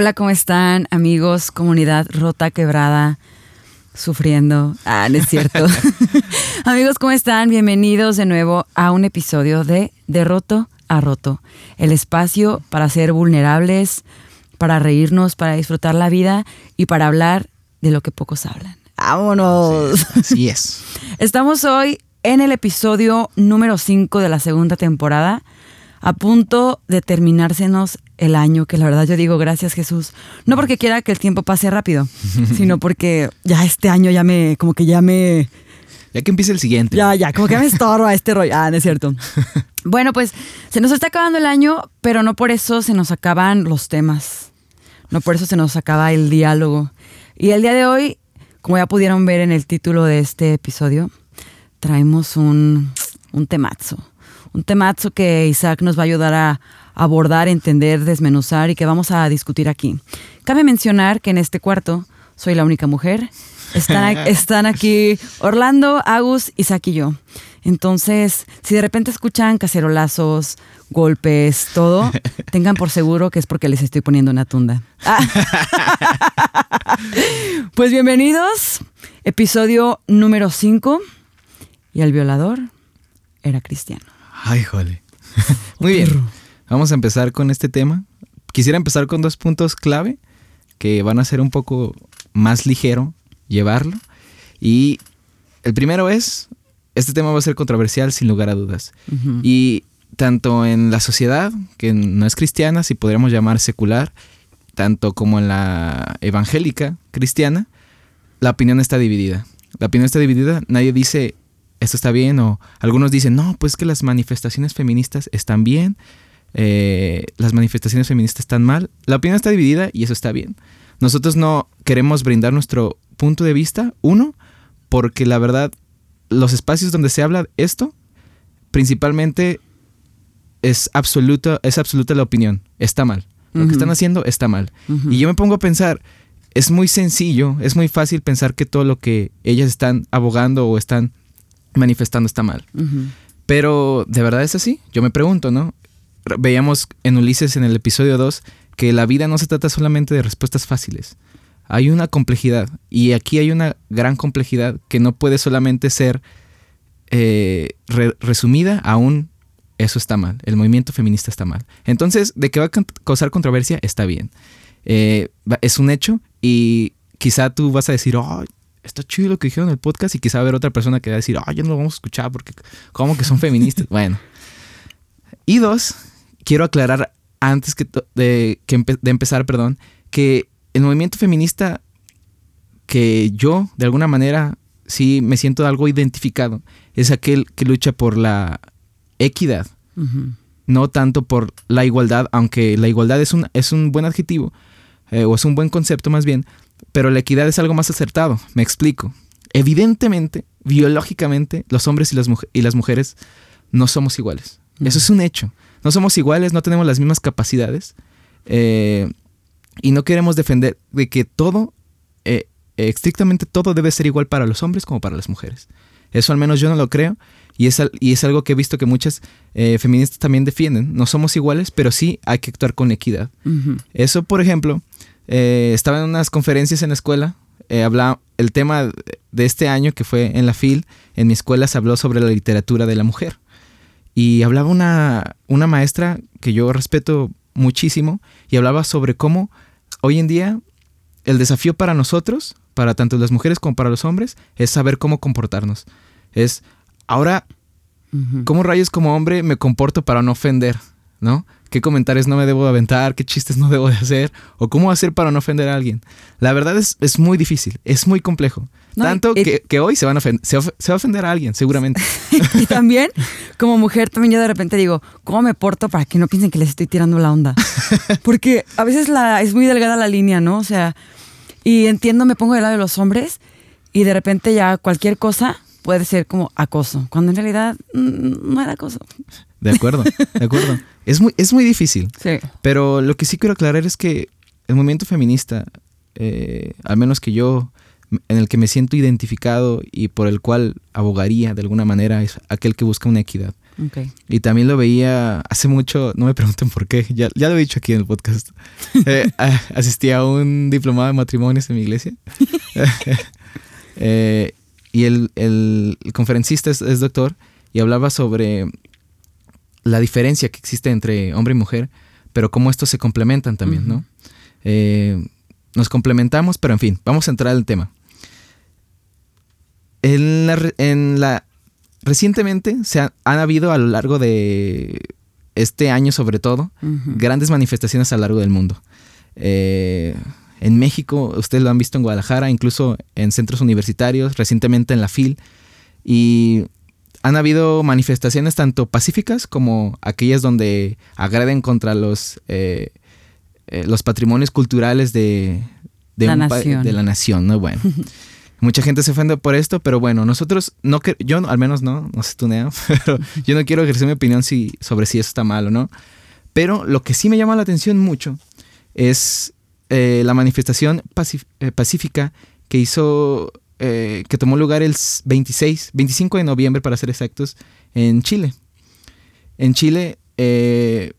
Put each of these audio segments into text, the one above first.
Hola, ¿cómo están amigos? Comunidad rota, quebrada, sufriendo. Ah, no es cierto. amigos, ¿cómo están? Bienvenidos de nuevo a un episodio de De Roto a Roto. El espacio para ser vulnerables, para reírnos, para disfrutar la vida y para hablar de lo que pocos hablan. ¡Vámonos! Así es. Estamos hoy en el episodio número 5 de la segunda temporada, a punto de terminársenos el año, que la verdad yo digo gracias Jesús, no porque quiera que el tiempo pase rápido, sino porque ya este año ya me, como que ya me... Ya que empiece el siguiente. Ya, ya, como que me estorba este rollo. Ah, no es cierto. Bueno, pues se nos está acabando el año, pero no por eso se nos acaban los temas. No por eso se nos acaba el diálogo. Y el día de hoy, como ya pudieron ver en el título de este episodio, traemos un, un temazo. Un temazo que Isaac nos va a ayudar a abordar, entender, desmenuzar y que vamos a discutir aquí. Cabe mencionar que en este cuarto soy la única mujer. Están, están aquí Orlando, Agus, Isaac y yo. Entonces, si de repente escuchan cacerolazos, golpes, todo, tengan por seguro que es porque les estoy poniendo una tunda. pues bienvenidos, episodio número 5. Y el violador era cristiano. Ay, jole. Muy bien. Vamos a empezar con este tema. Quisiera empezar con dos puntos clave que van a ser un poco más ligero llevarlo. Y el primero es, este tema va a ser controversial sin lugar a dudas. Y tanto en la sociedad, que no es cristiana, si podríamos llamar secular, tanto como en la evangélica cristiana, la opinión está dividida. La opinión está dividida, nadie dice esto está bien o algunos dicen, no, pues que las manifestaciones feministas están bien, eh, las manifestaciones feministas están mal. La opinión está dividida y eso está bien. Nosotros no queremos brindar nuestro punto de vista, uno, porque la verdad, los espacios donde se habla esto, principalmente es absoluta, es absoluta la opinión, está mal. Lo que están haciendo está mal. Y yo me pongo a pensar, es muy sencillo, es muy fácil pensar que todo lo que ellas están abogando o están manifestando está mal. Pero, ¿de verdad es así? Yo me pregunto, ¿no? Veíamos en Ulises en el episodio 2 que la vida no se trata solamente de respuestas fáciles. Hay una complejidad y aquí hay una gran complejidad que no puede solamente ser eh, resumida a un eso está mal, el movimiento feminista está mal. Entonces, de que va a causar controversia, está bien. Eh, es un hecho y quizá tú vas a decir, oh, está chido lo que dijeron en el podcast y quizá haber otra persona que va a decir, oh, ya no lo vamos a escuchar porque como que son feministas. bueno. Y dos, quiero aclarar antes que de, de empezar, perdón, que el movimiento feminista que yo, de alguna manera, sí me siento algo identificado, es aquel que lucha por la equidad, no tanto por la igualdad, aunque la igualdad es un, es un buen adjetivo, eh, o es un buen concepto más bien, pero la equidad es algo más acertado, me explico. Evidentemente, biológicamente, los hombres y las, y las mujeres no somos iguales. Eso es un hecho. No somos iguales, no tenemos las mismas capacidades. Eh, y no queremos defender de que todo, eh, estrictamente todo debe ser igual para los hombres como para las mujeres. Eso al menos yo no lo creo. Y es, y es algo que he visto que muchas eh, feministas también defienden. No somos iguales, pero sí hay que actuar con equidad. Eso, por ejemplo, eh, estaba en unas conferencias en la escuela. Hablaba, el tema de este año, que fue en la FIL, en mi escuela se habló sobre la literatura de la mujer. Y hablaba una, una maestra que yo respeto muchísimo y hablaba sobre cómo hoy en día el desafío para nosotros, para tanto las mujeres como para los hombres, es saber cómo comportarnos. Es Ahora, ¿cómo rayos como hombre me comporto para no ofender? ¿No? ¿Qué comentarios no me debo aventar? ¿Qué chistes no debo de hacer? ¿O cómo hacer para no ofender a alguien? La verdad es, es muy difícil, es muy complejo. Tanto que, que, hoy se, van a se, va a ofender a alguien, seguramente. y también, como mujer, también yo de repente digo, ¿cómo me porto para que no piensen que les estoy tirando la onda? Porque a veces la, es muy delgada la línea, ¿no? O sea, y entiendo, me pongo del lado de los hombres y de repente ya cualquier cosa puede ser como acoso, cuando en realidad mm, no era acoso. De acuerdo, de acuerdo. Es muy, es muy difícil. Sí. Pero lo que sí quiero aclarar es que el movimiento feminista, eh, al menos que yo, en el que me siento identificado y por el cual abogaría de alguna manera, es aquel que busca una equidad. Y también lo veía hace mucho, no me pregunten por qué, ya, ya lo he dicho aquí en el podcast. Eh, asistí a un diplomado de matrimonios en mi iglesia. Eh, y el, el, conferencista es, doctor y hablaba sobre la diferencia que existe entre hombre y mujer, pero cómo estos se complementan también, ¿no? Eh, nos complementamos, pero en fin, vamos a entrar al tema. En la, en la recientemente se han, habido a lo largo de este año sobre todo grandes manifestaciones a lo largo del mundo. Eh, en México, ustedes lo han visto en Guadalajara, incluso en centros universitarios, recientemente en la FIL, y han habido manifestaciones tanto pacíficas como aquellas donde agreden contra los, eh, eh, los patrimonios culturales de, de, la nación. de la nación, ¿no? Bueno. Mucha gente se ofende por esto, pero bueno, nosotros, no que, yo al menos no, no sé tú, Nea, pero yo no quiero ejercer mi opinión si, sobre si eso está mal o no. Pero lo que sí me llama la atención mucho es eh, la manifestación eh, pacífica que hizo, eh, que tomó lugar el 26, 25 de noviembre para ser exactos, en Chile. En Chile, de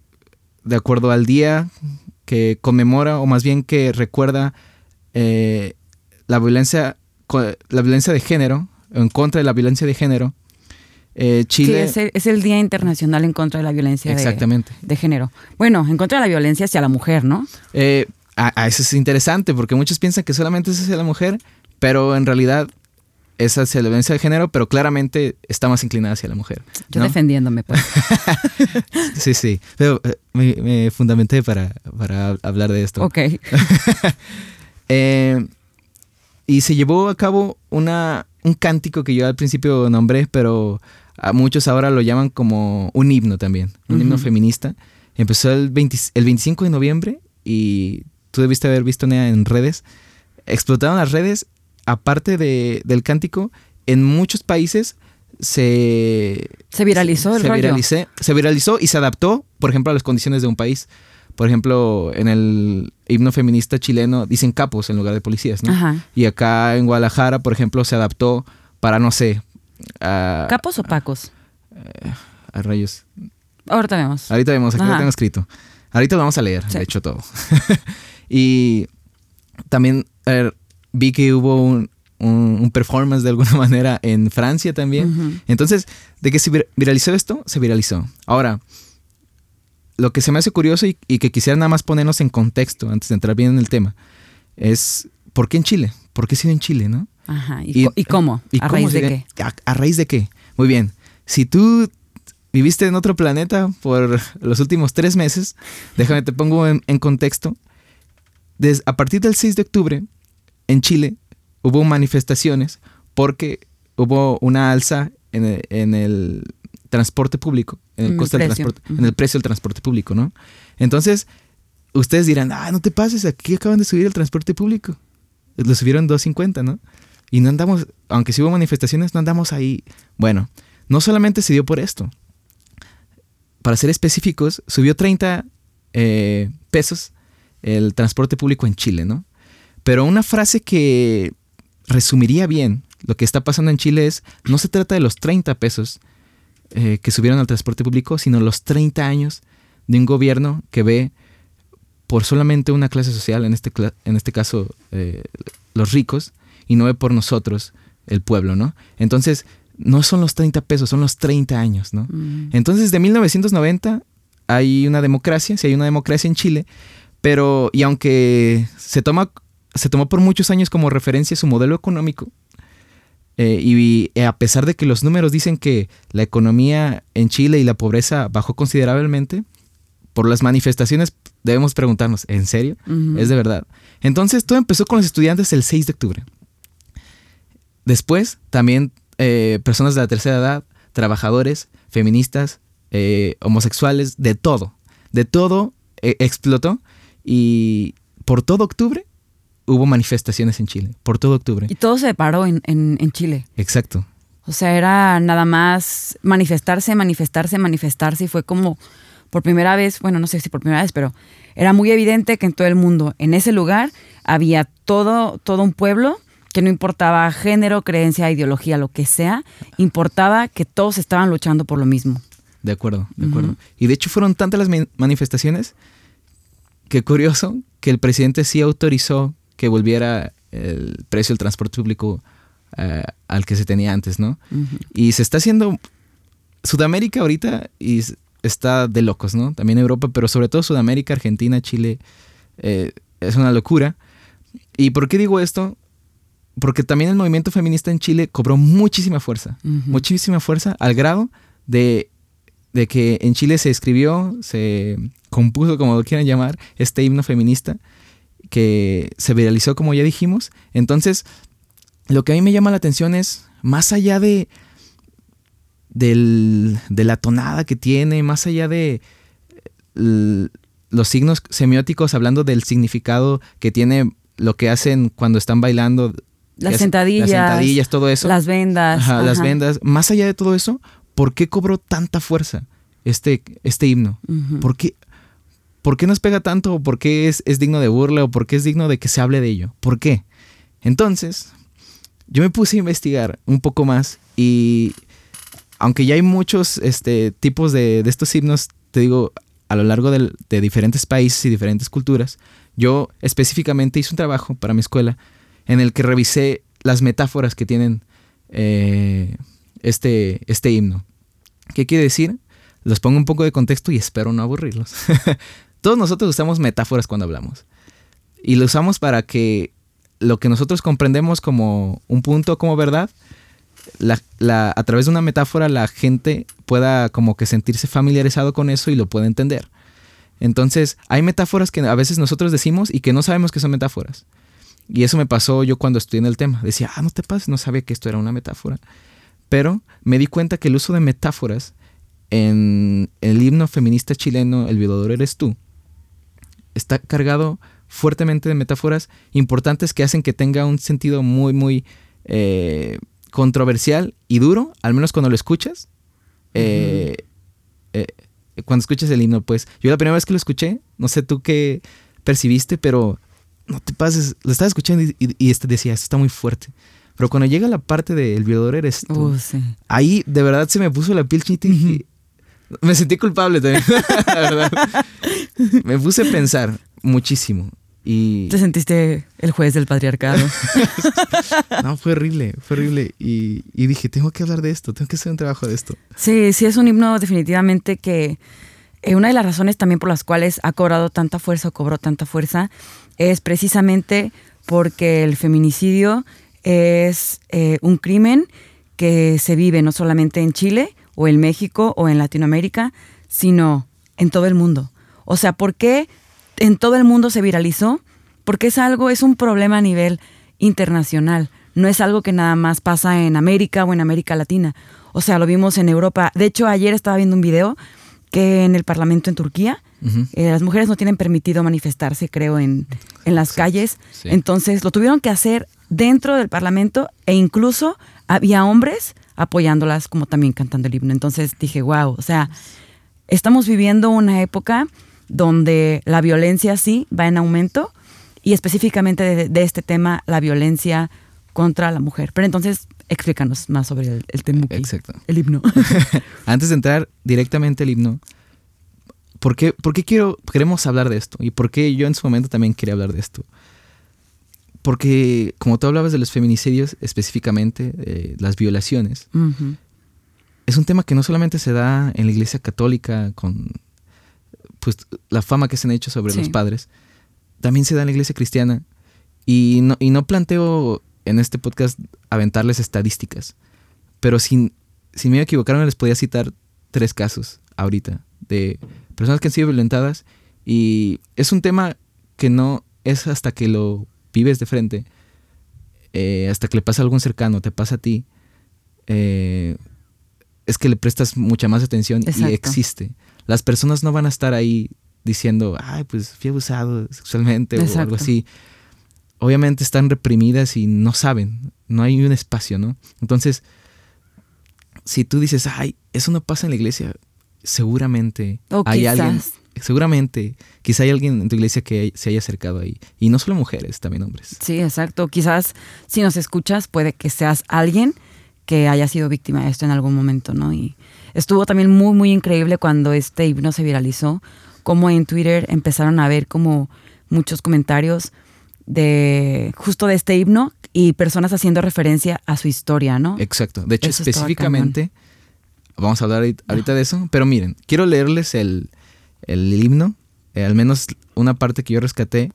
acuerdo al día que conmemora, o más bien que recuerda la violencia la violencia de género, en contra de la violencia de género, eh, Chile... Sí, es el, Día Internacional en contra de la violencia exactamente. De, género. Bueno, en contra de la violencia hacia la mujer, ¿no? Eh, a, eso es interesante, porque muchos piensan que solamente es hacia la mujer, pero en realidad es hacia la violencia de género, pero claramente está más inclinada hacia la mujer. Yo defendiéndome, pues. sí, sí. Pero eh, me, fundamenté para, para hablar de esto. Ok. eh, y se llevó a cabo una, un cántico que yo al principio nombré, pero a muchos ahora lo llaman como un himno también, un himno feminista. Empezó el, el 25 de noviembre y tú debiste haber visto en redes. Explotaron las redes, aparte de, del cántico, en muchos países se... Se viralizó el rollo. se viralizó y se adaptó, por ejemplo, a las condiciones de un país. Por ejemplo, en el himno feminista chileno dicen capos en lugar de policías, ¿no? Y acá en Guadalajara, por ejemplo, se adaptó para, no sé... ¿Capos o pacos? Eh, a rayos. Ahorita vemos. Ahorita vemos, aquí lo tengo escrito. Ahorita lo vamos a leer, de hecho, todo. y también vi que hubo un, un, performance de alguna manera en Francia también. Entonces, de que se viralizó esto, se viralizó. Ahora, lo que se me hace curioso y, que quisiera nada más ponernos en contexto antes de entrar bien en el tema es ¿por qué en Chile? ¿Por qué sido en Chile, no? Ajá. ¿Y, cómo? ¿A raíz de qué? A, raíz de qué? Muy bien. Si tú viviste en otro planeta por los últimos tres meses, déjame te pongo en, contexto. a partir del 6 de octubre, en Chile hubo manifestaciones porque hubo una alza en el transporte público, en el costo del transporte, en el precio del transporte público, ¿no? Entonces, ustedes dirán, ah, no te pases, aquí acaban de subir el transporte público. Lo subieron 2.50, ¿no? Y no andamos, aunque sí hubo manifestaciones, no andamos ahí. Bueno, no solamente se dio por esto. Para ser específicos, subió 30 eh, pesos el transporte público en Chile, ¿no? Pero una frase que resumiría bien lo que está pasando en Chile es, no se trata de los 30 pesos, eh, que subieron al transporte público, sino los 30 años de un gobierno que ve por solamente una clase social, en este, en este caso eh, los ricos, y no ve por nosotros, el pueblo, ¿no? Entonces, no son los 30 pesos, son los 30 años, ¿no? Mm. Entonces, de 1990 hay una democracia, sí hay una democracia en Chile, pero, y aunque se toma, se tomó por muchos años como referencia su modelo económico, eh, y eh, a pesar de que los números dicen que la economía en Chile y la pobreza bajó considerablemente, por las manifestaciones debemos preguntarnos, ¿en serio? ¿Es de verdad? Entonces todo empezó con los estudiantes el 6 de octubre. Después también eh, personas de la tercera edad, trabajadores, feministas, homosexuales, de todo. De todo explotó y por todo octubre hubo manifestaciones en Chile, por todo octubre. Y todo se paró en, Chile. Exacto. O sea, era nada más manifestarse, manifestarse, manifestarse y fue como por primera vez, bueno, no sé si por primera vez, pero era muy evidente que en todo el mundo, en ese lugar, había todo, todo un pueblo que no importaba género, creencia, ideología, lo que sea, importaba que todos estaban luchando por lo mismo. De acuerdo, de acuerdo. Y de hecho fueron tantas las manifestaciones que curioso que el presidente sí autorizó que volviera el precio del transporte público eh, al que se tenía antes, ¿no? Y se está haciendo Sudamérica ahorita y está de locos, ¿no? También Europa, pero sobre todo Sudamérica, Argentina, Chile, eh, es una locura. ¿Y por qué digo esto? Porque también el movimiento feminista en Chile cobró muchísima fuerza, muchísima fuerza al grado de, de, que en Chile se escribió, se compuso, como lo quieran llamar, este himno feminista que se viralizó, como ya dijimos. Entonces, lo que a mí me llama la atención es, más allá de, de la tonada que tiene, más allá de los signos semióticos, hablando del significado que tiene lo que hacen cuando están bailando. Las sentadillas. Las sentadillas, todo eso. Las vendas. Las vendas. Más allá de todo eso, ¿por qué cobró tanta fuerza este, este himno? ¿Por, qué, ¿Por qué nos pega tanto? ¿Por qué es, es digno de burla? ¿O por qué es digno de que se hable de ello? ¿Por qué? Entonces, yo me puse a investigar un poco más y aunque ya hay muchos este, tipos de, estos himnos, te digo, a lo largo de, diferentes países y diferentes culturas, yo específicamente hice un trabajo para mi escuela en el que revisé las metáforas que tienen eh, este, este himno. ¿Qué quiere decir? Los pongo un poco de contexto y espero no aburrirlos. Todos nosotros usamos metáforas cuando hablamos. Y lo usamos para que lo que nosotros comprendemos como un punto, como verdad, a través de una metáfora la gente pueda como que sentirse familiarizado con eso y lo pueda entender. Entonces, hay metáforas que a veces nosotros decimos y que no sabemos que son metáforas. Y eso me pasó yo cuando estudié en el tema. Decía, ah, no te pases, no sabía que esto era una metáfora. Pero me di cuenta que el uso de metáforas en el himno feminista chileno, El violador eres tú, está cargado fuertemente de metáforas importantes que hacen que tenga un sentido muy, muy eh, controversial y duro, al menos cuando lo escuchas. Eh, eh, cuando escuchas el himno, pues yo la primera vez que lo escuché, no sé tú qué percibiste, pero no te pases, lo estaba escuchando y, este decía, esto está muy fuerte. Pero cuando llega la parte del de violador eres tú, uh, ahí de verdad se me puso la piel chinita y me sentí culpable también, la verdad. Me puse a pensar muchísimo. Y... ¿Te sentiste el juez del patriarcado? no, fue horrible, fue horrible. Y, dije, tengo que hablar de esto, tengo que hacer un trabajo de esto. Sí, sí, es un himno definitivamente que eh, una de las razones también por las cuales ha cobrado tanta fuerza o cobró tanta fuerza es precisamente porque el feminicidio es eh, un crimen que se vive no solamente en Chile o en México o en Latinoamérica, sino en todo el mundo. O sea, ¿por qué en todo el mundo se viralizó porque es algo, es un problema a nivel internacional. No es algo que nada más pasa en América o en América Latina. O sea, lo vimos en Europa. De hecho, ayer estaba viendo un video que en el Parlamento en Turquía eh, las mujeres no tienen permitido manifestarse, creo, en, en las calles. Entonces lo tuvieron que hacer dentro del Parlamento e incluso había hombres apoyándolas como también cantando el himno. Entonces dije, wow, o sea, estamos viviendo una época donde la violencia sí va en aumento y específicamente de, este tema, la violencia contra la mujer. Pero entonces, explícanos más sobre el, el tema. Exacto. El himno. Antes de entrar directamente al himno, ¿por qué, por qué quiero, queremos hablar de esto? ¿Y por qué yo en su momento también quería hablar de esto? Porque como tú hablabas de los feminicidios, específicamente de las violaciones, es un tema que no solamente se da en la iglesia católica con pues la fama que se han hecho sobre los padres, también se da en la iglesia cristiana. Y no, y no planteo en este podcast aventarles estadísticas, pero sin, sin me equivocar les podía citar tres casos ahorita de personas que han sido violentadas. Y es un tema que no es hasta que lo vives de frente, eh, hasta que le pasa a algún cercano, te pasa a ti, eh, es que le prestas mucha más atención y existe las personas no van a estar ahí diciendo, ay, pues fui abusado sexualmente o algo así. Obviamente están reprimidas y no saben, no hay un espacio, ¿no? Entonces, si tú dices, ay, eso no pasa en la iglesia, seguramente hay alguien, seguramente, quizá hay alguien en tu iglesia que se haya acercado ahí. Y no solo mujeres, también hombres. Sí, exacto. Quizás si nos escuchas, puede que seas alguien que haya sido víctima de esto en algún momento, ¿no? Y estuvo también muy, muy increíble cuando este himno se viralizó, como en Twitter empezaron a ver como muchos comentarios de justo de este himno y personas haciendo referencia a su historia, ¿no? Exacto. De hecho, específicamente, vamos a hablar ahorita de eso, pero miren, quiero leerles el, himno, eh, al menos una parte que yo rescaté,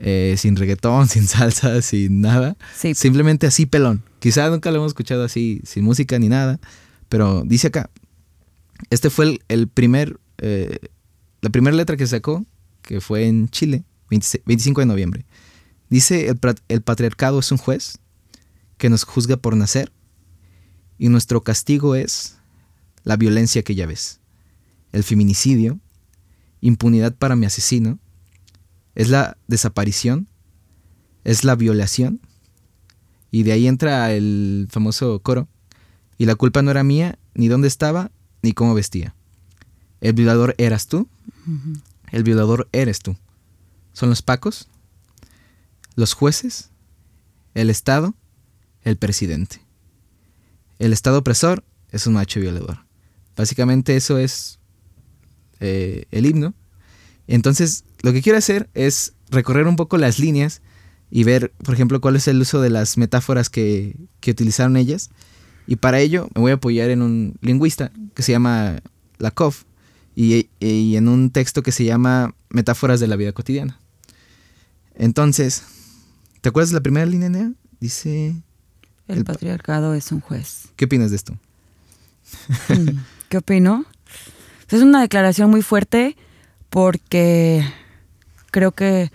eh, sin reggaetón, sin salsa, sin nada. Simplemente así pelón. Quizá nunca lo hemos escuchado así, sin música ni nada, pero dice acá, este fue el, primer, eh, la primera letra que sacó, que fue en Chile, 25 de noviembre. Dice, el, el patriarcado es un juez que nos juzga por nacer y nuestro castigo es la violencia que ya ves, el feminicidio, impunidad para mi asesino, es la desaparición, es la violación, y de ahí entra el famoso coro, y la culpa no era mía, ni dónde estaba, ni cómo vestía. El violador eras tú, el violador eres tú. Son los pacos, los jueces, el Estado, el presidente. El Estado opresor es un macho violador. Básicamente eso es eh, el himno. Entonces, lo que quiero hacer es recorrer un poco las líneas y ver, por ejemplo, cuál es el uso de las metáforas que, utilizaron ellas. Y para ello me voy a apoyar en un lingüista que se llama Lakov y, y en un texto que se llama Metáforas de la vida cotidiana. Entonces, ¿Te acuerdas de la primera línea, Dice... El, patriarcado es un juez. ¿Qué opinas de esto? Mm, ¿Qué opino? Es una declaración muy fuerte porque creo que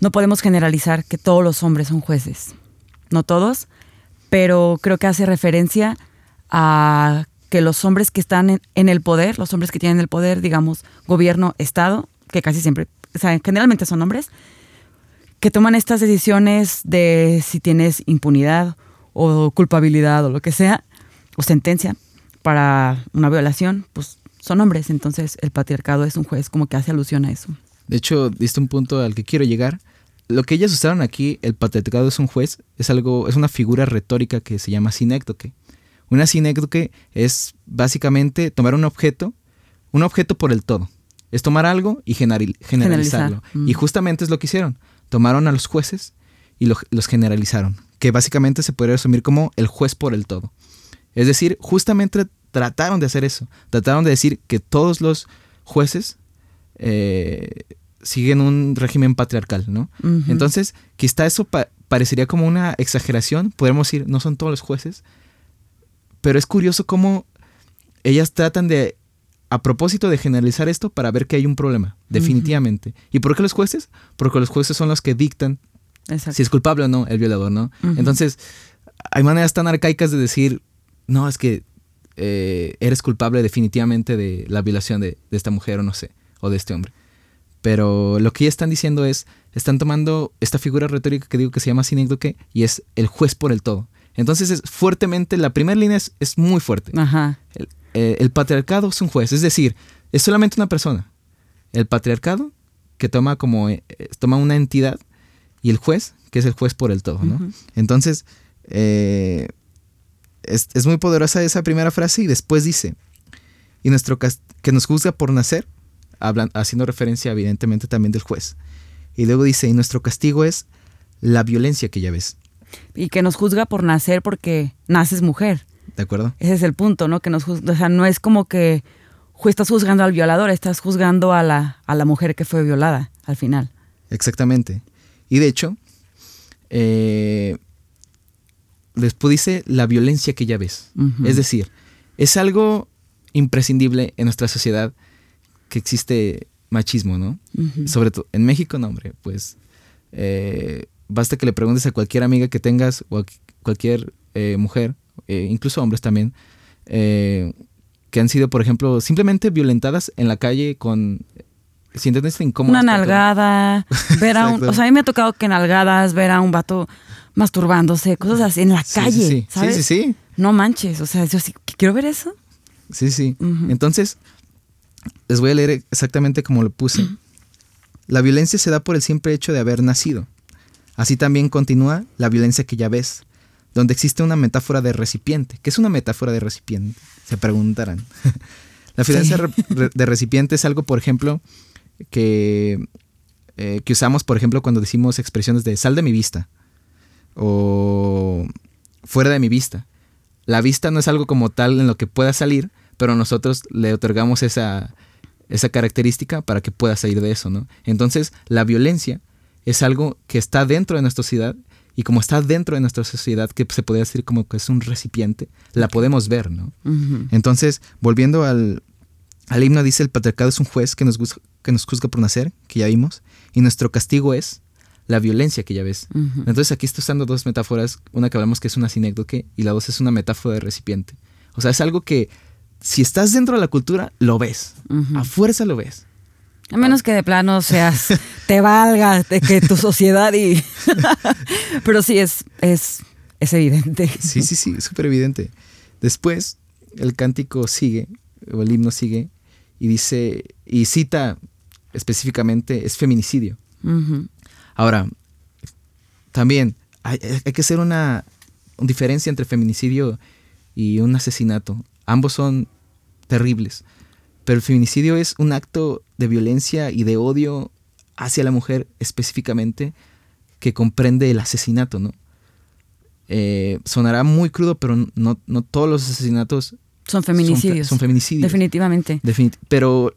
no podemos generalizar que todos los hombres son jueces. No todos, pero creo que hace referencia a que los hombres que están en, en, el poder, los hombres que tienen el poder, digamos, gobierno, Estado, que casi siempre, o sea, generalmente son hombres, que toman estas decisiones de si tienes impunidad o culpabilidad o lo que sea, o sentencia para una violación, pues son hombres. Entonces el patriarcado es un juez como que hace alusión a eso. De hecho, diste un punto al que quiero llegar. Lo que ellas usaron aquí, el patriarcado es un juez, es algo, es una figura retórica que se llama sinécdoque. Una sinécdoque es básicamente tomar un objeto, un objeto por el todo. Es tomar algo y generalizarlo. Y justamente es lo que hicieron tomaron a los jueces y los generalizaron, que básicamente se podría resumir como el juez por el todo. Es decir, justamente trataron de hacer eso, trataron de decir que todos los jueces eh, siguen un régimen patriarcal, ¿no? Entonces, quizá eso parecería como una exageración, podemos decir, no son todos los jueces, pero es curioso cómo ellas tratan de a propósito de generalizar esto para ver que hay un problema, definitivamente. ¿Y por qué los jueces? Porque los jueces son los que dictan si es culpable o no el violador, ¿no? Entonces, hay maneras tan arcaicas de decir, no, es que eh, eres culpable definitivamente de la violación de, esta mujer o no sé, o de este hombre. Pero lo que ya están diciendo es, están tomando esta figura retórica que digo que se llama sinécdoque y es el juez por el todo. Entonces es fuertemente, la primera línea es, es muy fuerte. Ajá. Eh, el patriarcado es un juez, es decir, es solamente una persona. El patriarcado que toma como eh, toma una entidad y el juez que es el juez por el todo, ¿no? Entonces eh, es, muy poderosa esa primera frase y después dice y nuestro que nos juzga por nacer, haciendo referencia evidentemente también del juez. Y luego dice y nuestro castigo es la violencia que ya ves. Y que nos juzga por nacer porque naces mujer. ¿De acuerdo? Ese es el punto, ¿no? Que nos o sea, no es como que estás juzgando al violador, estás juzgando a la, a la mujer que fue violada al final. Exactamente. Y de hecho, eh, después dice la violencia que ya ves. Es decir, es algo imprescindible en nuestra sociedad que existe machismo, ¿no? Sobre todo en México, no, hombre, pues eh, basta que le preguntes a cualquier amiga que tengas o a cualquier eh, mujer eh, incluso hombres también, eh, que han sido, por ejemplo, simplemente violentadas en la calle con... Siéntense incómodas. Una nalgada, ver a un... O sea, a mí me ha tocado que nalgadas, ver a un vato masturbándose, cosas así en la calle, sí, ¿sabes? Sí, sí, sí. No manches, o sea, yo sí, quiero ver eso. Sí, sí. Entonces, les voy a leer exactamente como lo puse. La violencia se da por el simple hecho de haber nacido. Así también continúa la violencia que ya ves, donde existe una metáfora de recipiente. ¿Qué es una metáfora de recipiente? Se preguntarán. la fidelidad de recipiente es algo, por ejemplo, que, eh, que usamos, por ejemplo, cuando decimos expresiones de sal de mi vista o fuera de mi vista. La vista no es algo como tal en lo que pueda salir, pero nosotros le otorgamos esa, esa característica para que pueda salir de eso, ¿no? Entonces, la violencia es algo que está dentro de nuestra sociedad y como está dentro de nuestra sociedad, que se podría decir como que es un recipiente, la podemos ver, ¿no? Entonces, volviendo al, al, himno, dice, el patriarcado es un juez que nos, que nos juzga por nacer, que ya vimos, y nuestro castigo es la violencia que ya ves. Entonces aquí estoy usando dos metáforas, una que hablamos que es una sinécdoque y la dos es una metáfora de recipiente. O sea, es algo que si estás dentro de la cultura, lo ves, a fuerza lo ves. A menos que de plano seas, te valga de que tu sociedad y... Pero sí, es, es, es evidente. Sí, sí, sí, es súper evidente. Después, el cántico sigue, o el himno sigue, y dice, y cita específicamente, es feminicidio. Ahora, también hay, que hacer una, una diferencia entre feminicidio y un asesinato. Ambos son terribles. Pero el feminicidio es un acto de violencia y de odio hacia la mujer específicamente que comprende el asesinato, ¿no? Eh, sonará muy crudo, pero no, no todos los asesinatos son feminicidios. Son, feminicidios. Definitivamente. pero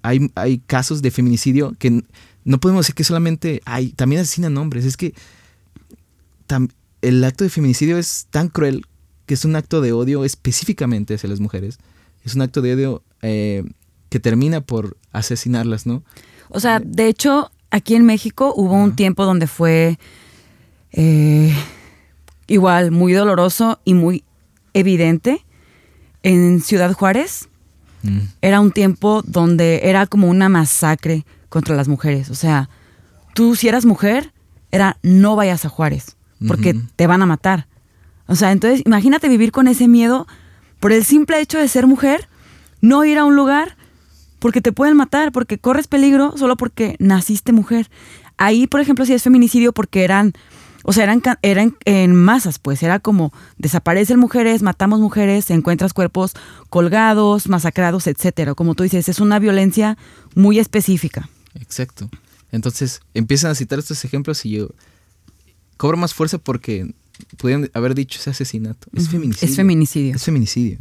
hay, hay, casos de feminicidio que no podemos decir que solamente hay, también asesinan hombres. Es que el acto de feminicidio es tan cruel que es un acto de odio específicamente hacia las mujeres. Es un acto de odio eh, que termina por asesinarlas, ¿no? O sea, de hecho, aquí en México hubo un tiempo donde fue eh, igual muy doloroso y muy evidente. En Ciudad Juárez mm. era un tiempo donde era como una masacre contra las mujeres. O sea, tú si eras mujer, era no vayas a Juárez, porque te van a matar. O sea, entonces imagínate vivir con ese miedo por el simple hecho de ser mujer, no ir a un lugar porque te pueden matar, porque corres peligro solo porque naciste mujer. Ahí, por ejemplo, si es feminicidio porque eran, o sea, eran, eran en masas, pues era como desaparecen mujeres, matamos mujeres, encuentras cuerpos colgados, masacrados, etcétera. Como tú dices, es una violencia muy específica. Exacto. Entonces empiezan a citar estos ejemplos y yo cobro más fuerza porque pudieron haber dicho ese asesinato. Es feminicidio. Es feminicidio. Es feminicidio.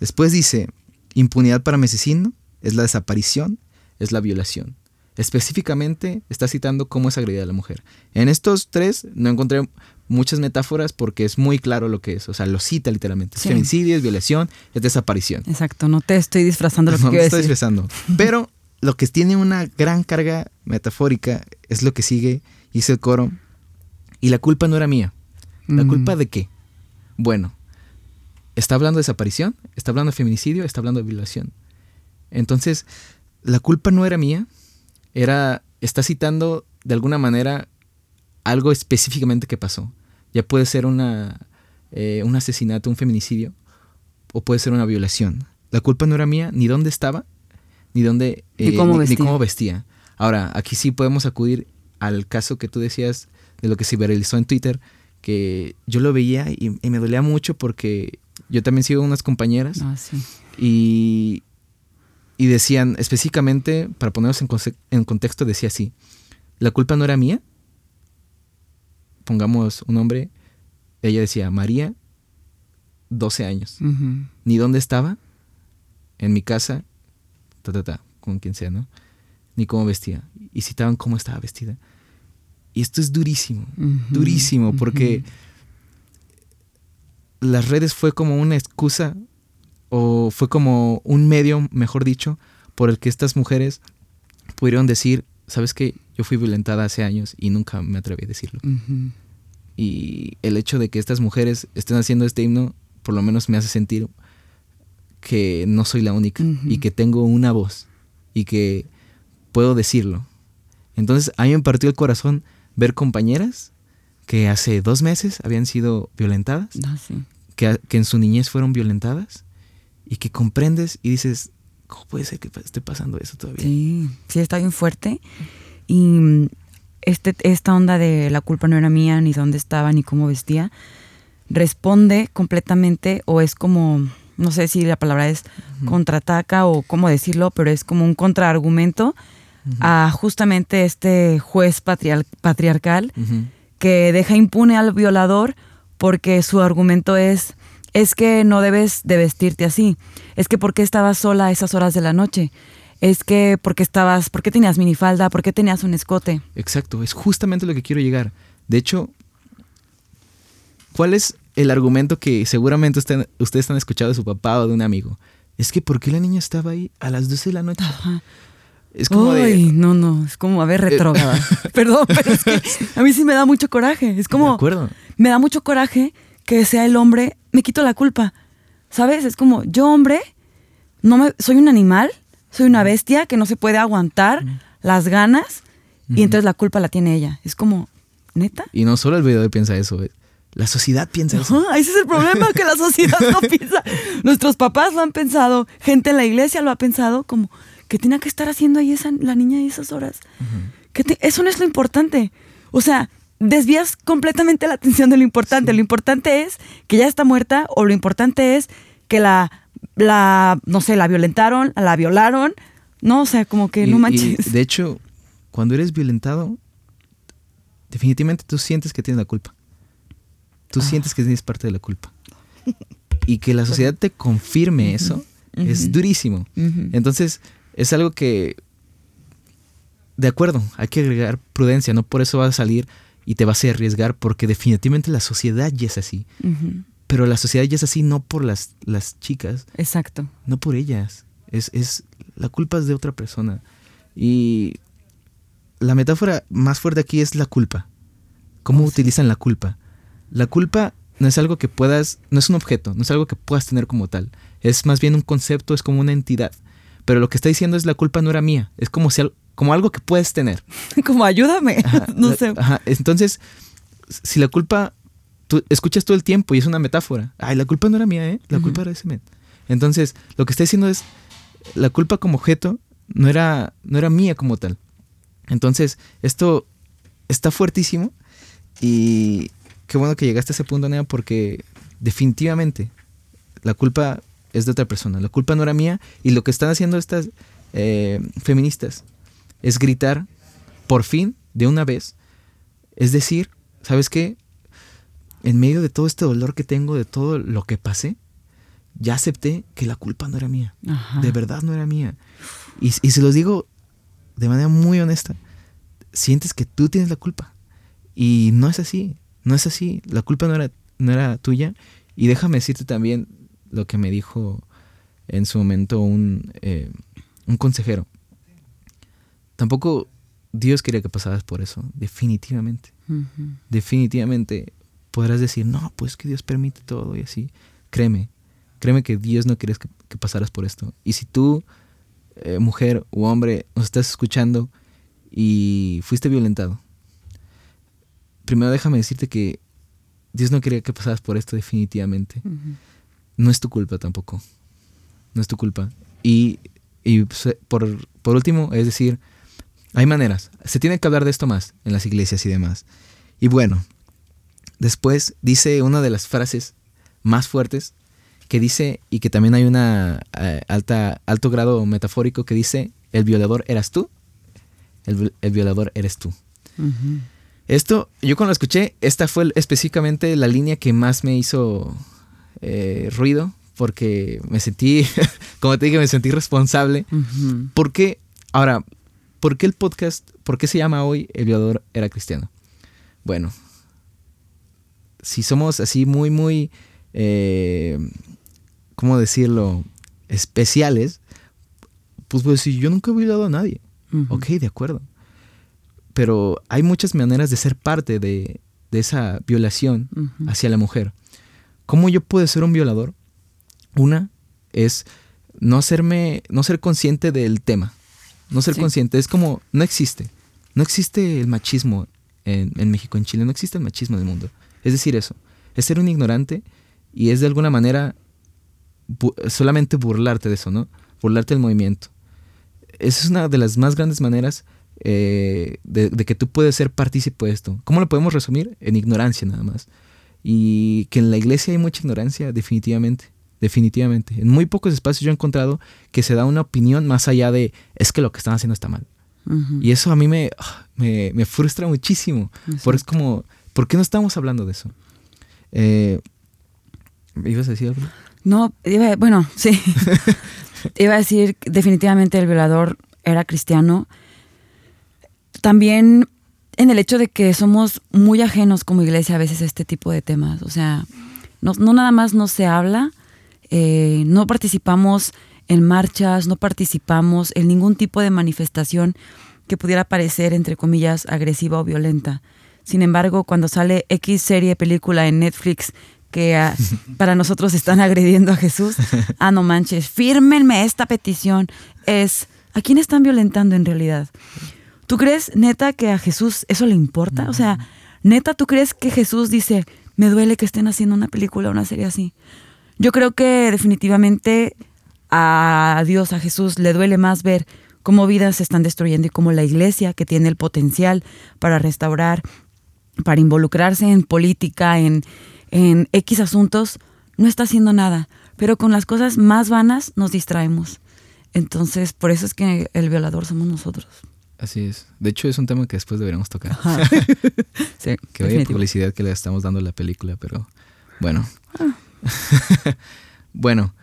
Después dice, impunidad para asesino es la desaparición, es la violación. Específicamente está citando cómo es agredida la mujer. En estos tres no encontré muchas metáforas porque es muy claro lo que es. O sea, lo cita literalmente. Es feminicidio, es violación, es desaparición. Exacto, no te estoy disfrazando lo que no, quiero estoy disfrazando. Pero lo que tiene una gran carga metafórica es lo que sigue, dice el coro. Y la culpa no era mía. ¿La mm. culpa de qué? Bueno, está hablando de desaparición, está hablando de feminicidio, está hablando de violación. Entonces, la culpa no era mía, era, está citando de alguna manera algo específicamente que pasó. Ya puede ser una, eh, un asesinato, un feminicidio, o puede ser una violación. La culpa no era mía, ni dónde estaba, ni dónde, ni, eh, cómo ni, cómo vestía. Ahora, aquí sí podemos acudir al caso que tú decías de lo que se viralizó en Twitter, que yo lo veía y, me dolía mucho porque yo también sigo unas compañeras ah, sí. y, y decían específicamente, para ponernos en, contexto, decía así, la culpa no era mía, pongamos un nombre, ella decía, María, 12 años, ni dónde estaba, en mi casa, ta, ta, ta, con quien sea, ¿no? Ni cómo vestía. Y citaban cómo estaba vestida. Y esto es durísimo, durísimo, porque las redes fue como una excusa o fue como un medio, mejor dicho, por el que estas mujeres pudieron decir, sabes que yo fui violentada hace años y nunca me atreví a decirlo. Y el hecho de que estas mujeres estén haciendo este himno, por lo menos me hace sentir que no soy la única y que tengo una voz y que puedo decirlo. Entonces a mí me partió el corazón ver compañeras que hace dos meses habían sido violentadas, ah, que, en su niñez fueron violentadas y que comprendes y dices, ¿cómo puede ser que esté pasando eso todavía? Sí, sí, está bien fuerte. Y mm, este, esta onda de la culpa no era mía, ni dónde estaba, ni cómo vestía, responde completamente o es como, no sé si la palabra es contraataca o cómo decirlo, pero es como un contraargumento a justamente este juez patriarcal que deja impune al violador porque su argumento es es que no debes de vestirte así, es que porque estabas sola a esas horas de la noche, es que porque estabas, porque tenías minifalda, porque tenías un escote. Exacto, es justamente lo que quiero llegar. De hecho, ¿cuál es el argumento que seguramente ustedes han escuchado de su papá o de un amigo? Es que ¿por qué la niña estaba ahí a las 12 de la noche? Es como Uy, no, no, es como, a ver, eh, retrógrada. Perdón, pero es que a mí sí me da mucho coraje. Es como, de acuerdo. me da mucho coraje que sea el hombre, me quito la culpa. ¿Sabes? Es como, yo hombre, no me, soy un animal, soy una bestia que no se puede aguantar las ganas y entonces la culpa la tiene ella. Es como, ¿neta? Y no solo el video piensa eso, eh. La sociedad piensa eso. ese es el problema, que la sociedad no piensa. Nuestros papás lo han pensado, gente en la iglesia lo ha pensado como, ¿Qué tiene que estar haciendo ahí esa, la niña a esas horas? eso no es lo importante. O sea, desvías completamente la atención de lo importante. Lo importante es que ya está muerta o lo importante es que la, la no sé, la violentaron, la violaron. No, o sea, como que no manches. de hecho, cuando eres violentado, definitivamente tú sientes que tienes la culpa. Tú ah. sientes que tienes parte de la culpa. Y que la sociedad te confirme eso es durísimo. Entonces, es algo que, de acuerdo, hay que agregar prudencia, no por eso vas a salir y te vas a arriesgar, porque definitivamente la sociedad ya es así. Pero la sociedad ya es así no por las, las chicas. Exacto. No por ellas. Es, es, la culpa es de otra persona. Y la metáfora más fuerte aquí es la culpa. ¿Cómo oh, utilizan la culpa? La culpa no es algo que puedas, no es un objeto, no es algo que puedas tener como tal. Es más bien un concepto, es como una entidad. Pero lo que está diciendo es la culpa no era mía. Es como si como algo que puedes tener. como ayúdame. no sé. Entonces, si la culpa tú escuchas todo el tiempo y es una metáfora. Ay, la culpa no era mía, ¿eh? La culpa era ese men. Entonces, lo que está diciendo es la culpa como objeto no era no era mía como tal. Entonces, esto está fuertísimo y qué bueno que llegaste a ese punto, Nea, porque definitivamente la culpa es de otra persona. La culpa no era mía y lo que están haciendo estas eh, feministas es gritar por fin, de una vez, es decir, ¿sabes qué? En medio de todo este dolor que tengo, de todo lo que pasé, ya acepté que la culpa no era mía. De verdad no era mía. Y, y se los digo de manera muy honesta, sientes que tú tienes la culpa. Y no es así, no es así. La culpa no era, no era tuya. Y déjame decirte también, lo que me dijo en su momento un, eh, un consejero. Tampoco Dios quería que pasaras por eso, definitivamente. Definitivamente podrás decir, no, pues que Dios permite todo y así. Créeme, créeme que Dios no quiere que, pasaras por esto. Y si tú, eh, mujer u hombre, nos estás escuchando y fuiste violentado, primero déjame decirte que Dios no quería que pasaras por esto definitivamente no es tu culpa tampoco. No es tu culpa. Y, pues, eh, por, último, es decir, hay maneras. Se tiene que hablar de esto más en las iglesias y demás. Y bueno, después dice una de las frases más fuertes que dice, y que también hay una eh, alta, alto grado metafórico que dice, el violador eras tú, el, violador eres tú. Esto, yo cuando lo escuché, esta fue específicamente la línea que más me hizo eh, ruido porque me sentí, como te dije, me sentí responsable. ¿Por qué? Ahora, ¿por qué el podcast, por qué se llama hoy El violador era cristiano? Bueno, si somos así muy, muy, eh, ¿cómo decirlo? Especiales, pues pues si yo nunca he violado a nadie. Ok, de acuerdo. Pero hay muchas maneras de ser parte de, esa violación hacia la mujer. ¿Cómo yo puedo ser un violador? Una es no hacerme, no ser consciente del tema. No ser consciente. Es como, no existe. No existe el machismo en, México, en Chile. No existe el machismo en el mundo. Es decir, eso. Es ser un ignorante y es de alguna manera solamente burlarte de eso, ¿no? Burlarte del movimiento. Esa es una de las más grandes maneras eh, de, de, que tú puedes ser partícipe de esto. ¿Cómo lo podemos resumir? En ignorancia nada más. Y que en la iglesia hay mucha ignorancia, definitivamente. Definitivamente. En muy pocos espacios yo he encontrado que se da una opinión más allá de es que lo que están haciendo está mal. Y eso a mí me, ah, me, me frustra muchísimo. Porque es como, ¿por qué no estamos hablando de eso? Eh, ¿Ibas a decir algo? No, bueno, sí. iba a decir definitivamente el violador era cristiano. También en el hecho de que somos muy ajenos como iglesia a veces a este tipo de temas. O sea, no, nada más no se habla, eh, no participamos en marchas, no participamos en ningún tipo de manifestación que pudiera parecer, entre comillas, agresiva o violenta. Sin embargo, cuando sale X serie, película en Netflix que ah, para nosotros están agrediendo a Jesús, ah, no manches, fírmenme esta petición. Es, ¿a quién están violentando en realidad? ¿Tú crees, neta, que a Jesús eso le importa? O sea, neta, ¿tú crees que Jesús dice, me duele que estén haciendo una película o una serie así? Yo creo que definitivamente a Dios, a Jesús, le duele más ver cómo vidas se están destruyendo y cómo la iglesia, que tiene el potencial para restaurar, para involucrarse en política, en, en X asuntos, no está haciendo nada. Pero con las cosas más vanas nos distraemos. Entonces, por eso es que el violador somos nosotros. Así es. De hecho, es un tema que después deberíamos tocar. sí, que vaya publicidad que le estamos dando a la película, pero bueno. Ah. bueno,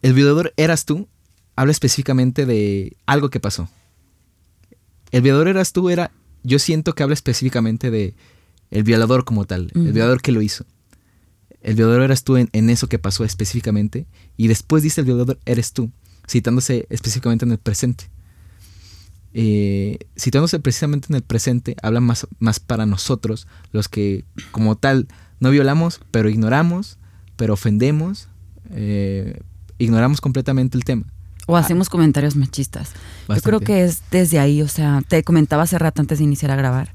el violador eras tú. Habla específicamente de algo que pasó. El violador eras tú era, yo siento que habla específicamente de el violador como tal, el violador que lo hizo. El violador eras tú en, eso que pasó específicamente. Y después dice el violador eres tú, citándose específicamente en el presente. Eh, citándose precisamente en el presente, habla más, más para nosotros, los que como tal no violamos, pero ignoramos, pero ofendemos, eh, ignoramos completamente el tema. O hacemos comentarios machistas. Yo creo que es desde ahí, o sea, te comentaba hace rato antes de iniciar a grabar,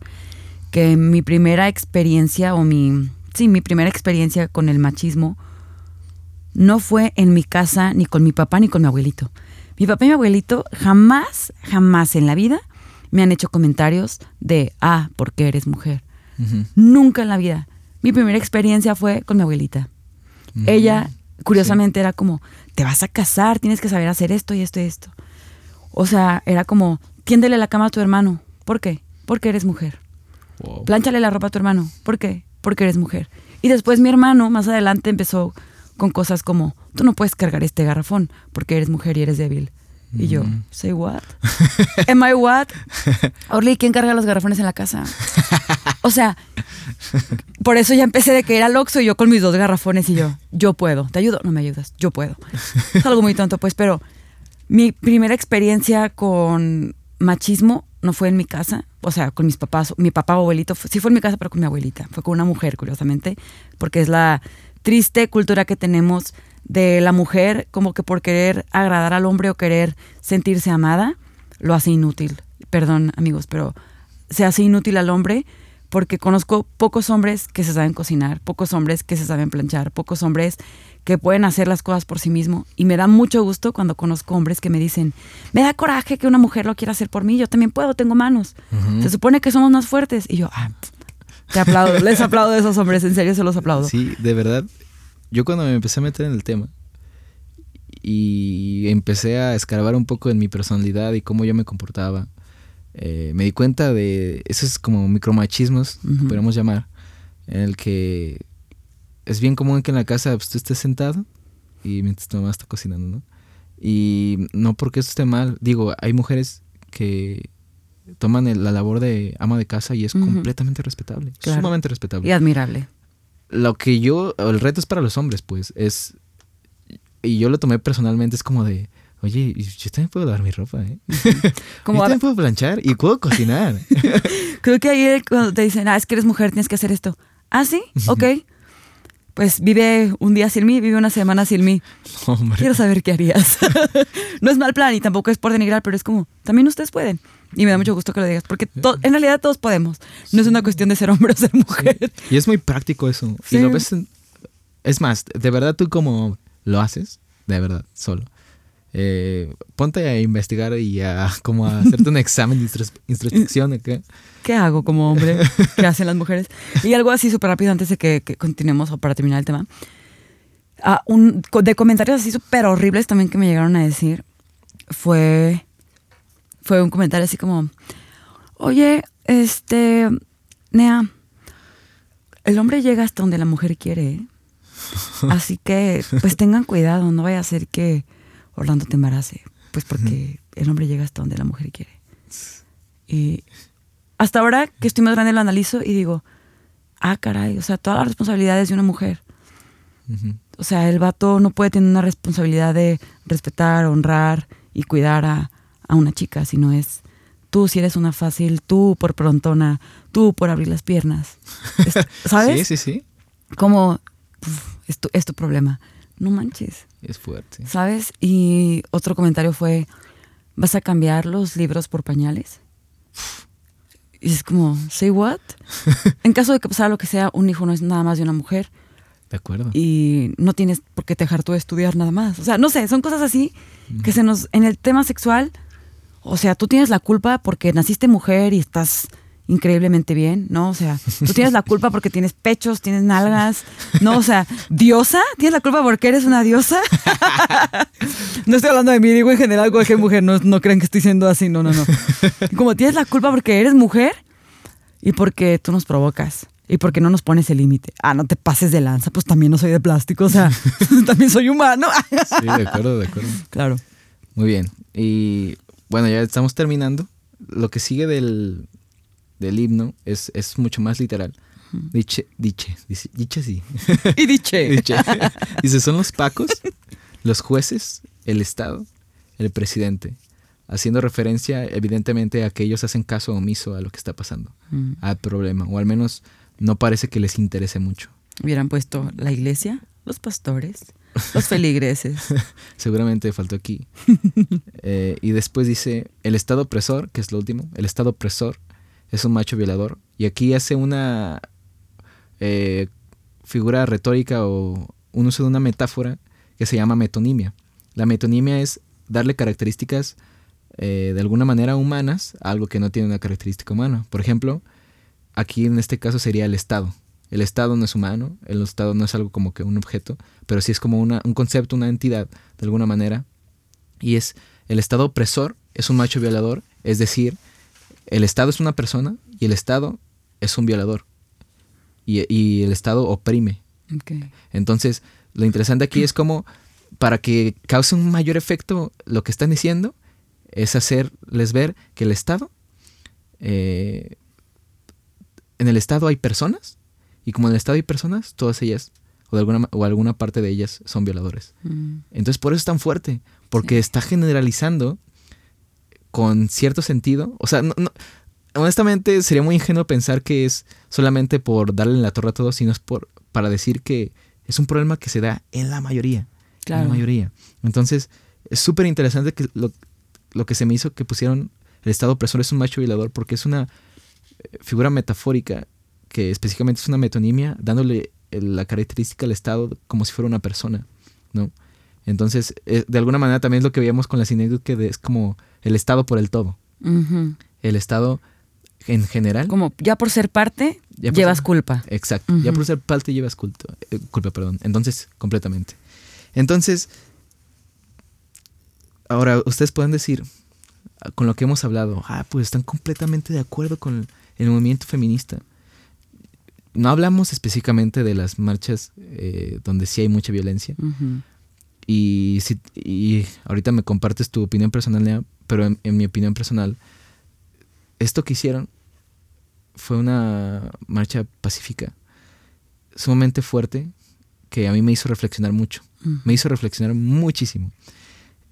que mi primera experiencia o mi, sí, mi primera experiencia con el machismo no fue en mi casa, ni con mi papá, ni con mi abuelito. Mi papá y mi abuelito jamás, jamás en la vida me han hecho comentarios de, ah, ¿por qué eres mujer? Nunca en la vida. Mi primera experiencia fue con mi abuelita. Ella, curiosamente, era como, te vas a casar, tienes que saber hacer esto y esto y esto. O sea, era como, tiéndele la cama a tu hermano. ¿Por qué? Porque eres mujer. Plánchale la ropa a tu hermano. ¿Por qué? Porque eres mujer. Y después mi hermano, más adelante, empezó con cosas como, tú no puedes cargar este garrafón porque eres mujer y eres débil. Y yo, mm. say what? Am I what? Orly, ¿quién carga los garrafones en la casa? O sea, por eso ya empecé de que era Loxo y yo con mis dos garrafones y yo, yo puedo. ¿Te ayudo? No me ayudas, yo puedo. Es algo muy tonto, pues, pero mi primera experiencia con machismo no fue en mi casa, o sea, con mis papás, mi papá o abuelito, sí fue en mi casa, pero con mi abuelita, fue con una mujer, curiosamente, porque es la triste cultura que tenemos de la mujer como que por querer agradar al hombre o querer sentirse amada, lo hace inútil. Perdón amigos, pero se hace inútil al hombre porque conozco pocos hombres que se saben cocinar, pocos hombres que se saben planchar, pocos hombres que pueden hacer las cosas por sí mismo. Y me da mucho gusto cuando conozco hombres que me dicen, me da coraje que una mujer lo quiera hacer por mí, yo también puedo, tengo manos. Se supone que somos más fuertes. Y yo, ah, te aplaudo, les aplaudo a esos hombres, en serio se los aplaudo. Sí, de verdad. Yo cuando me empecé a meter en el tema y empecé a escarbar un poco en mi personalidad y cómo yo me comportaba, eh, me di cuenta de esos como micromachismos, podemos llamar, en el que es bien común que en la casa pues, tú estés sentado y mientras tu mamá está cocinando, ¿no? Y no porque eso esté mal, digo, hay mujeres que toman la labor de ama de casa y es completamente respetable, sumamente respetable. Y admirable. Lo que yo, el reto es para los hombres, pues, es, y yo lo tomé personalmente, es como de, oye, yo también puedo dar mi ropa, ¿eh? Como yo también puedo planchar y puedo cocinar. Creo que ahí cuando te dicen, ah, es que eres mujer, tienes que hacer esto. Ah, sí, ok. Pues vive un día sin mí, vive una semana sin mí. Quiero saber qué harías. no es mal plan y tampoco es por denigrar, pero es como, también ustedes pueden. Y me da mucho gusto que lo digas, porque en realidad todos podemos. No es una cuestión de ser hombre o ser mujer. Y es muy práctico eso. Y lo ves es más, de verdad tú como lo haces, de verdad, solo. eh, ponte a investigar y a como a hacerte un examen de introspección. ¿qué? ¿Qué hago como hombre? ¿Qué hacen las mujeres? Y algo así súper rápido antes de que, continuemos o para terminar el tema. Ah, un, de comentarios así súper horribles también que me llegaron a decir fue, fue un comentario así como, oye, este, Nea, el hombre llega hasta donde la mujer quiere. ¿eh? Así que, pues tengan cuidado, no vaya a ser que Orlando te embarace. Pues porque el hombre llega hasta donde la mujer quiere. Y hasta ahora que estoy más grande lo analizo y digo, ah, caray, o sea, todas las responsabilidades de una mujer. O sea, el vato no puede tener una responsabilidad de respetar, honrar y cuidar a, una chica, sino es tú si eres una fácil, tú por prontona, tú por abrir las piernas. ¿Sabes? Sí, sí, sí. Como es tu, problema. No manches. Es fuerte. ¿Sabes? Y otro comentario fue, ¿vas a cambiar los libros por pañales? Y es como, ¿say what? en caso de que pasara lo que sea, un hijo no es nada más de una mujer. De acuerdo. Y no tienes por qué dejar tú de estudiar nada más. O sea, no sé, son cosas así que se nos, en el tema sexual, o sea, tú tienes la culpa porque naciste mujer y estás increíblemente bien, ¿no? O sea, tú tienes la culpa porque tienes pechos, tienes nalgas, ¿no? O sea, diosa, tienes la culpa porque eres una diosa. no estoy hablando de mí, digo en general cualquier mujer, no, no crean que estoy siendo así, no, no, no. Como tienes la culpa porque eres mujer y porque tú nos provocas. Y porque no nos pones el límite. Ah, no te pases de lanza, pues también no soy de plástico, o sea, también soy humano. sí, de acuerdo, de acuerdo. Claro. Muy bien. Y bueno, ya estamos terminando. Lo que sigue del, del himno es, es mucho más literal. Diche, diche, dice, diche sí. Y diche. diche. Dice, son los pacos, los jueces, el Estado, el presidente. Haciendo referencia, evidentemente, a que ellos hacen caso omiso a lo que está pasando, mm. al problema, o al menos no parece que les interese mucho. Hubieran puesto la iglesia, los pastores, los feligreses. Seguramente faltó aquí. Eh, y después dice, el Estado opresor, que es lo último, el Estado opresor es un macho violador. Y aquí hace una eh, figura retórica o un uso de una metáfora que se llama metonimia. La metonimia es darle características eh, de alguna manera humanas a algo que no tiene una característica humana. Por ejemplo, aquí en este caso sería el Estado. El Estado no es humano, el Estado no es algo como que un objeto, pero sí es como una, un concepto, una entidad, de alguna manera. Y es el Estado opresor, es un macho violador, es decir, el Estado es una persona y el Estado es un violador. Y, el Estado oprime. Entonces, lo interesante aquí es como para que cause un mayor efecto lo que están diciendo, es hacerles ver que el Estado, eh, en el Estado hay personas, y como en el Estado hay personas, todas ellas, o, de alguna, o alguna parte de ellas, son violadores. Mm. Entonces, por eso es tan fuerte, porque está generalizando con cierto sentido. O sea, honestamente sería muy ingenuo pensar que es solamente por darle la torre a todos, sino es por, para decir que es un problema que se da en la mayoría. En la mayoría. Entonces, es súper interesante que lo, que se me hizo que pusieron el Estado opresor es un macho violador porque es una eh, figura metafórica que específicamente es una metonimia dándole la característica al Estado como si fuera una persona, ¿no? Entonces, eh, de alguna manera también es lo que veíamos con la sinécdoque que es como el Estado por el todo. El Estado en general. Como ya por ser parte, llevas culpa. Exacto. Ya por ser parte llevas culto, eh, culpa, perdón. Entonces, completamente. Entonces, ahora ustedes pueden decir, con lo que hemos hablado, ah, pues están completamente de acuerdo con el movimiento feminista. No hablamos específicamente de las marchas eh, donde sí hay mucha violencia. Y, si, y ahorita me compartes tu opinión personal, pero en, mi opinión personal, esto que hicieron fue una marcha pacífica, sumamente fuerte, que a mí me hizo reflexionar mucho. Me hizo reflexionar muchísimo.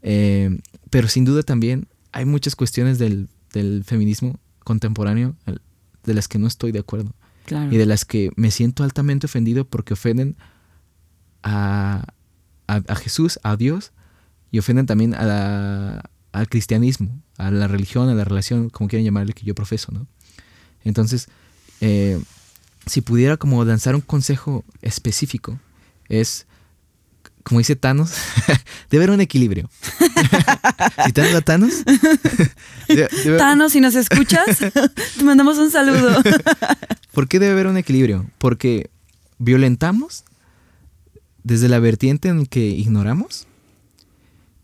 Eh, pero sin duda también hay muchas cuestiones del, del, feminismo contemporáneo de las que no estoy de acuerdo. Y de las que me siento altamente ofendido porque ofenden a, a, Jesús, a Dios, y ofenden también a al cristianismo, a la religión, a la relación, como quieran llamarle, que yo profeso, ¿no? Entonces, eh, si pudiera como lanzar un consejo específico, es como dice Thanos, debe haber un equilibrio. Citando a Thanos. Thanos, si nos escuchas, te mandamos un saludo. ¿Por qué debe haber un equilibrio? Porque violentamos desde la vertiente en que ignoramos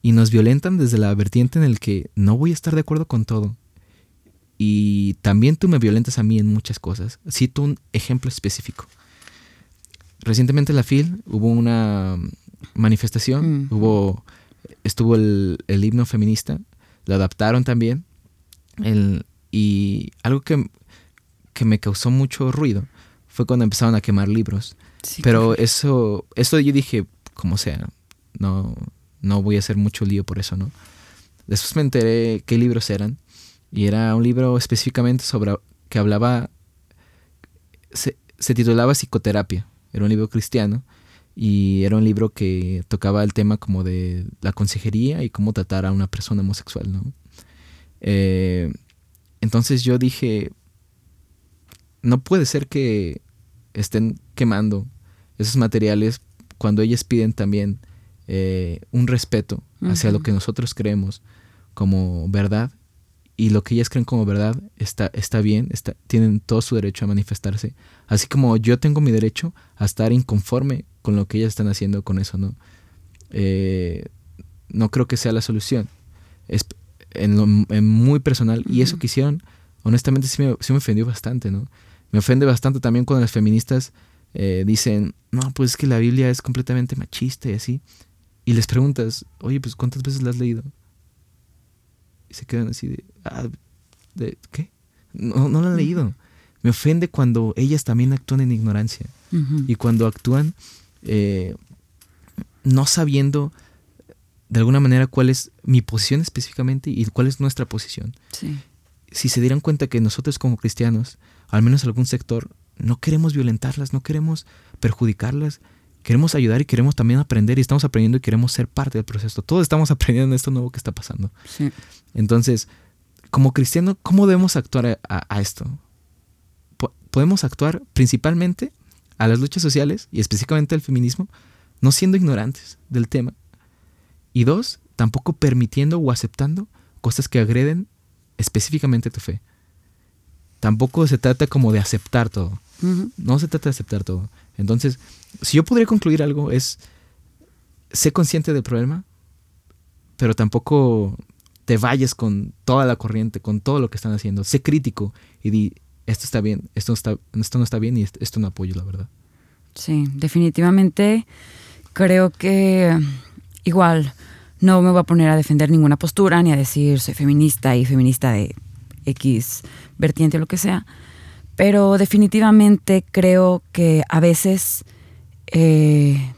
y nos violentan desde la vertiente en el que no voy a estar de acuerdo con todo. Y también tú me violentas a mí en muchas cosas. Cito un ejemplo específico. Recientemente en la FIL hubo una manifestación, mm. hubo, estuvo el, himno feminista, lo adaptaron también. y algo que, que, me causó mucho ruido fue cuando empezaron a quemar libros. Pero eso, eso yo dije, como sea, no, no voy a hacer mucho lío por eso, ¿no? Después me enteré qué libros eran. Y era un libro específicamente sobre que hablaba, se, se titulaba Psicoterapia. Era un libro cristiano y era un libro que tocaba el tema como de la consejería y cómo tratar a una persona homosexual, ¿no? Eh, entonces yo dije, no puede ser que estén quemando esos materiales cuando ellas piden también eh, un respeto hacia lo que nosotros creemos como verdad y lo que ellas creen como verdad está, está bien, está, tienen todo su derecho a manifestarse, así como yo tengo mi derecho a estar inconforme con lo que ellas están haciendo con eso, ¿no? Eh, no creo que sea la solución. Es en, lo, muy personal. Y eso que hicieron, honestamente, sí me, sí me, ofendió bastante, ¿no? Me ofende bastante también cuando las feministas eh, dicen, no, pues es que la Biblia es completamente machista y así. Y les preguntas, oye, pues ¿cuántas veces la has leído? Y se quedan así de, ah, ¿de qué? No, no la han leído. Me ofende cuando ellas también actúan en ignorancia. Y cuando actúan eh, no sabiendo de alguna manera cuál es mi posición específicamente y cuál es nuestra posición. Si se dieran cuenta que nosotros como cristianos, al menos algún sector, no queremos violentarlas, no queremos perjudicarlas, queremos ayudar y queremos también aprender y estamos aprendiendo y queremos ser parte del proceso. Todos estamos aprendiendo en esto nuevo que está pasando. Entonces, como cristiano, ¿cómo debemos actuar a esto? podemos actuar principalmente a las luchas sociales y específicamente al feminismo, no siendo ignorantes del tema. Y dos, tampoco permitiendo o aceptando cosas que agreden específicamente tu fe. Tampoco se trata como de aceptar todo. No se trata de aceptar todo. Entonces, si yo podría concluir algo es, sé consciente del problema, pero tampoco te vayas con toda la corriente, con todo lo que están haciendo. Sé crítico y di, esto está bien, esto no está, esto no está bien y esto no apoyo, la verdad. Sí, definitivamente creo que igual no me voy a poner a defender ninguna postura ni a decir soy feminista y feminista de X vertiente o lo que sea, pero definitivamente creo que a veces eh,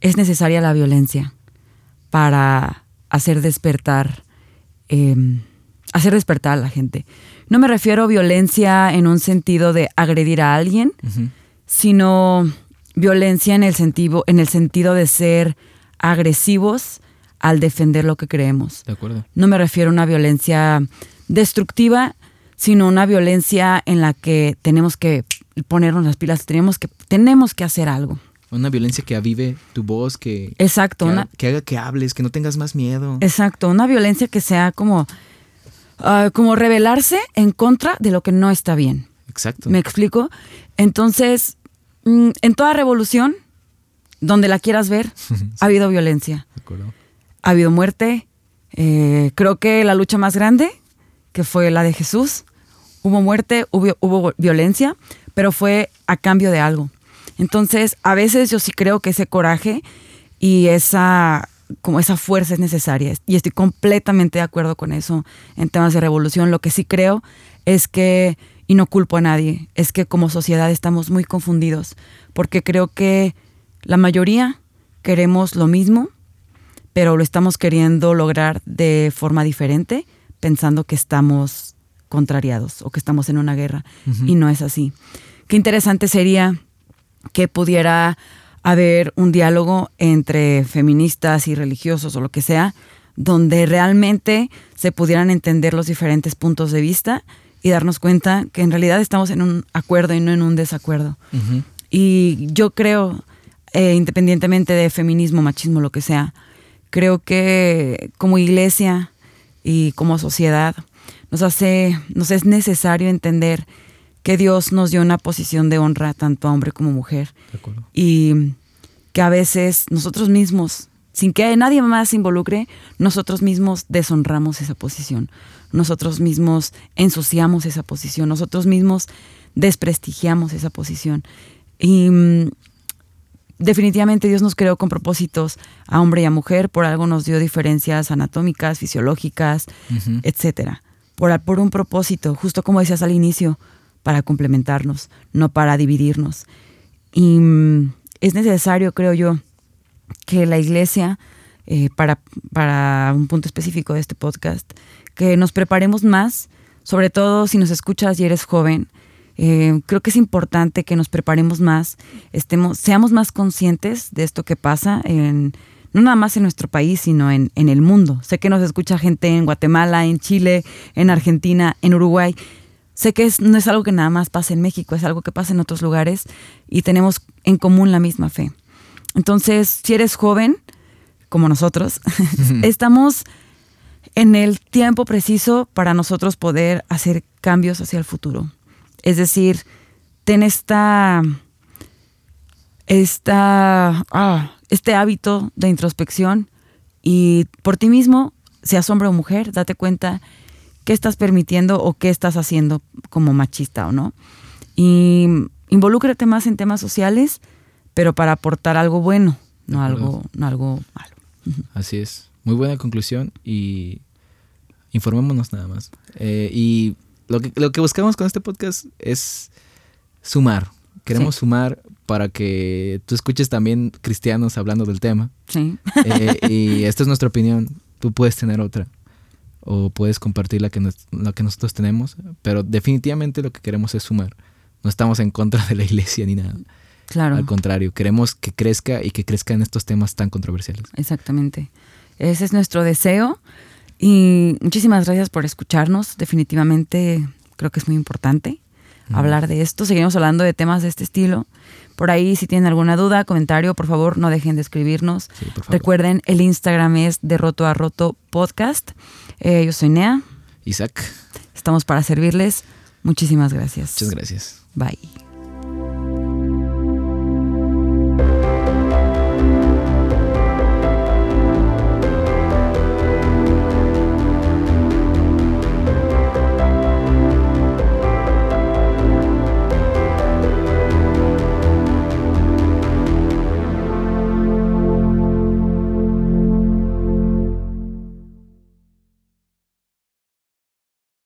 es necesaria la violencia para hacer despertar, em, hacer despertar a la gente. No me refiero a violencia en un sentido de agredir a alguien, sino violencia en el sentido, en el sentido de ser agresivos al defender lo que creemos. De acuerdo. No me refiero a una violencia destructiva, sino una violencia en la que tenemos que ponernos las pilas, tenemos que, tenemos que hacer algo. Una violencia que avive tu voz, que, Exacto, que, haga, que hables, que no tengas más miedo. Exacto, una violencia que sea como Ah, como rebelarse en contra de lo que no está bien. Exacto. ¿Me explico? Entonces, mm, en toda revolución, donde la quieras ver, ha habido violencia. Ha habido muerte. Eh, creo que la lucha más grande, que fue la de Jesús, hubo muerte, hubo, hubo violencia, pero fue a cambio de algo. Entonces, a veces yo sí creo que ese coraje y esa como esa fuerza es necesaria. Y estoy completamente de acuerdo con eso en temas de revolución. Lo que sí creo es que, y no culpo a nadie, es que como sociedad estamos muy confundidos, porque creo que la mayoría queremos lo mismo, pero lo estamos queriendo lograr de forma diferente, pensando que estamos contrariados o que estamos en una guerra. Y no es así. Qué interesante sería que pudiera haber un diálogo entre feministas y religiosos o lo que sea, donde realmente se pudieran entender los diferentes puntos de vista y darnos cuenta que en realidad estamos en un acuerdo y no en un desacuerdo. Y yo creo eh, independientemente de feminismo, machismo, lo que sea. Creo que como iglesia y como sociedad nos hace, nos es necesario entender que Dios nos dio una posición de honra tanto a hombre como mujer. Y que a veces nosotros mismos, sin que nadie más se involucre, nosotros mismos deshonramos esa posición. Nosotros mismos ensuciamos esa posición. Nosotros mismos desprestigiamos esa posición. Y mm, definitivamente Dios nos creó con propósitos a hombre y a mujer, por algo nos dio diferencias anatómicas, fisiológicas, etcétera. Por, por un propósito, justo como decías al inicio, para complementarnos, no para dividirnos. Y mm, es necesario, creo yo, que la iglesia, eh, para, para un punto específico de este podcast, que nos preparemos más, sobre todo si nos escuchas y eres joven, eh, creo que es importante que nos preparemos más, estemos, seamos más conscientes de esto que pasa en, no nada más en nuestro país, sino en, en el mundo. Sé que nos escucha gente en Guatemala, en Chile, en Argentina, en Uruguay. Sé que es, no es algo que nada más pasa en México, es algo que pasa en otros lugares y tenemos en común la misma fe. Entonces, si eres joven, como nosotros, estamos en el tiempo preciso para nosotros poder hacer cambios hacia el futuro. Es decir, ten esta, esta, ah, este hábito de introspección y por ti mismo, seas hombre o mujer, date cuenta qué estás permitiendo o qué estás haciendo como machista o no. Y involúcrate más en temas sociales, pero para aportar algo bueno, no algo, no algo malo. Así es. Muy buena conclusión y informémonos nada más. Eh, y lo que, lo que buscamos con este podcast es sumar. Queremos sumar para que tú escuches también cristianos hablando del tema. Sí. Eh, y esta es nuestra opinión. Tú puedes tener otra. O puedes compartir la que, la que nosotros tenemos. Pero definitivamente lo que queremos es sumar. No estamos en contra de la iglesia ni nada. Claro. Al contrario, queremos que crezca y que crezca en estos temas tan controversiales. Exactamente. Ese es nuestro deseo. Y muchísimas gracias por escucharnos. Definitivamente creo que es muy importante hablar de esto. Seguimos hablando de temas de este estilo. Por ahí, si tienen alguna duda, comentario, por favor, no dejen de escribirnos. Recuerden, el Instagram es de roto a roto podcast. Eh, yo soy Nea. Isaac. Estamos para servirles. Muchísimas gracias. Muchas gracias. Bye.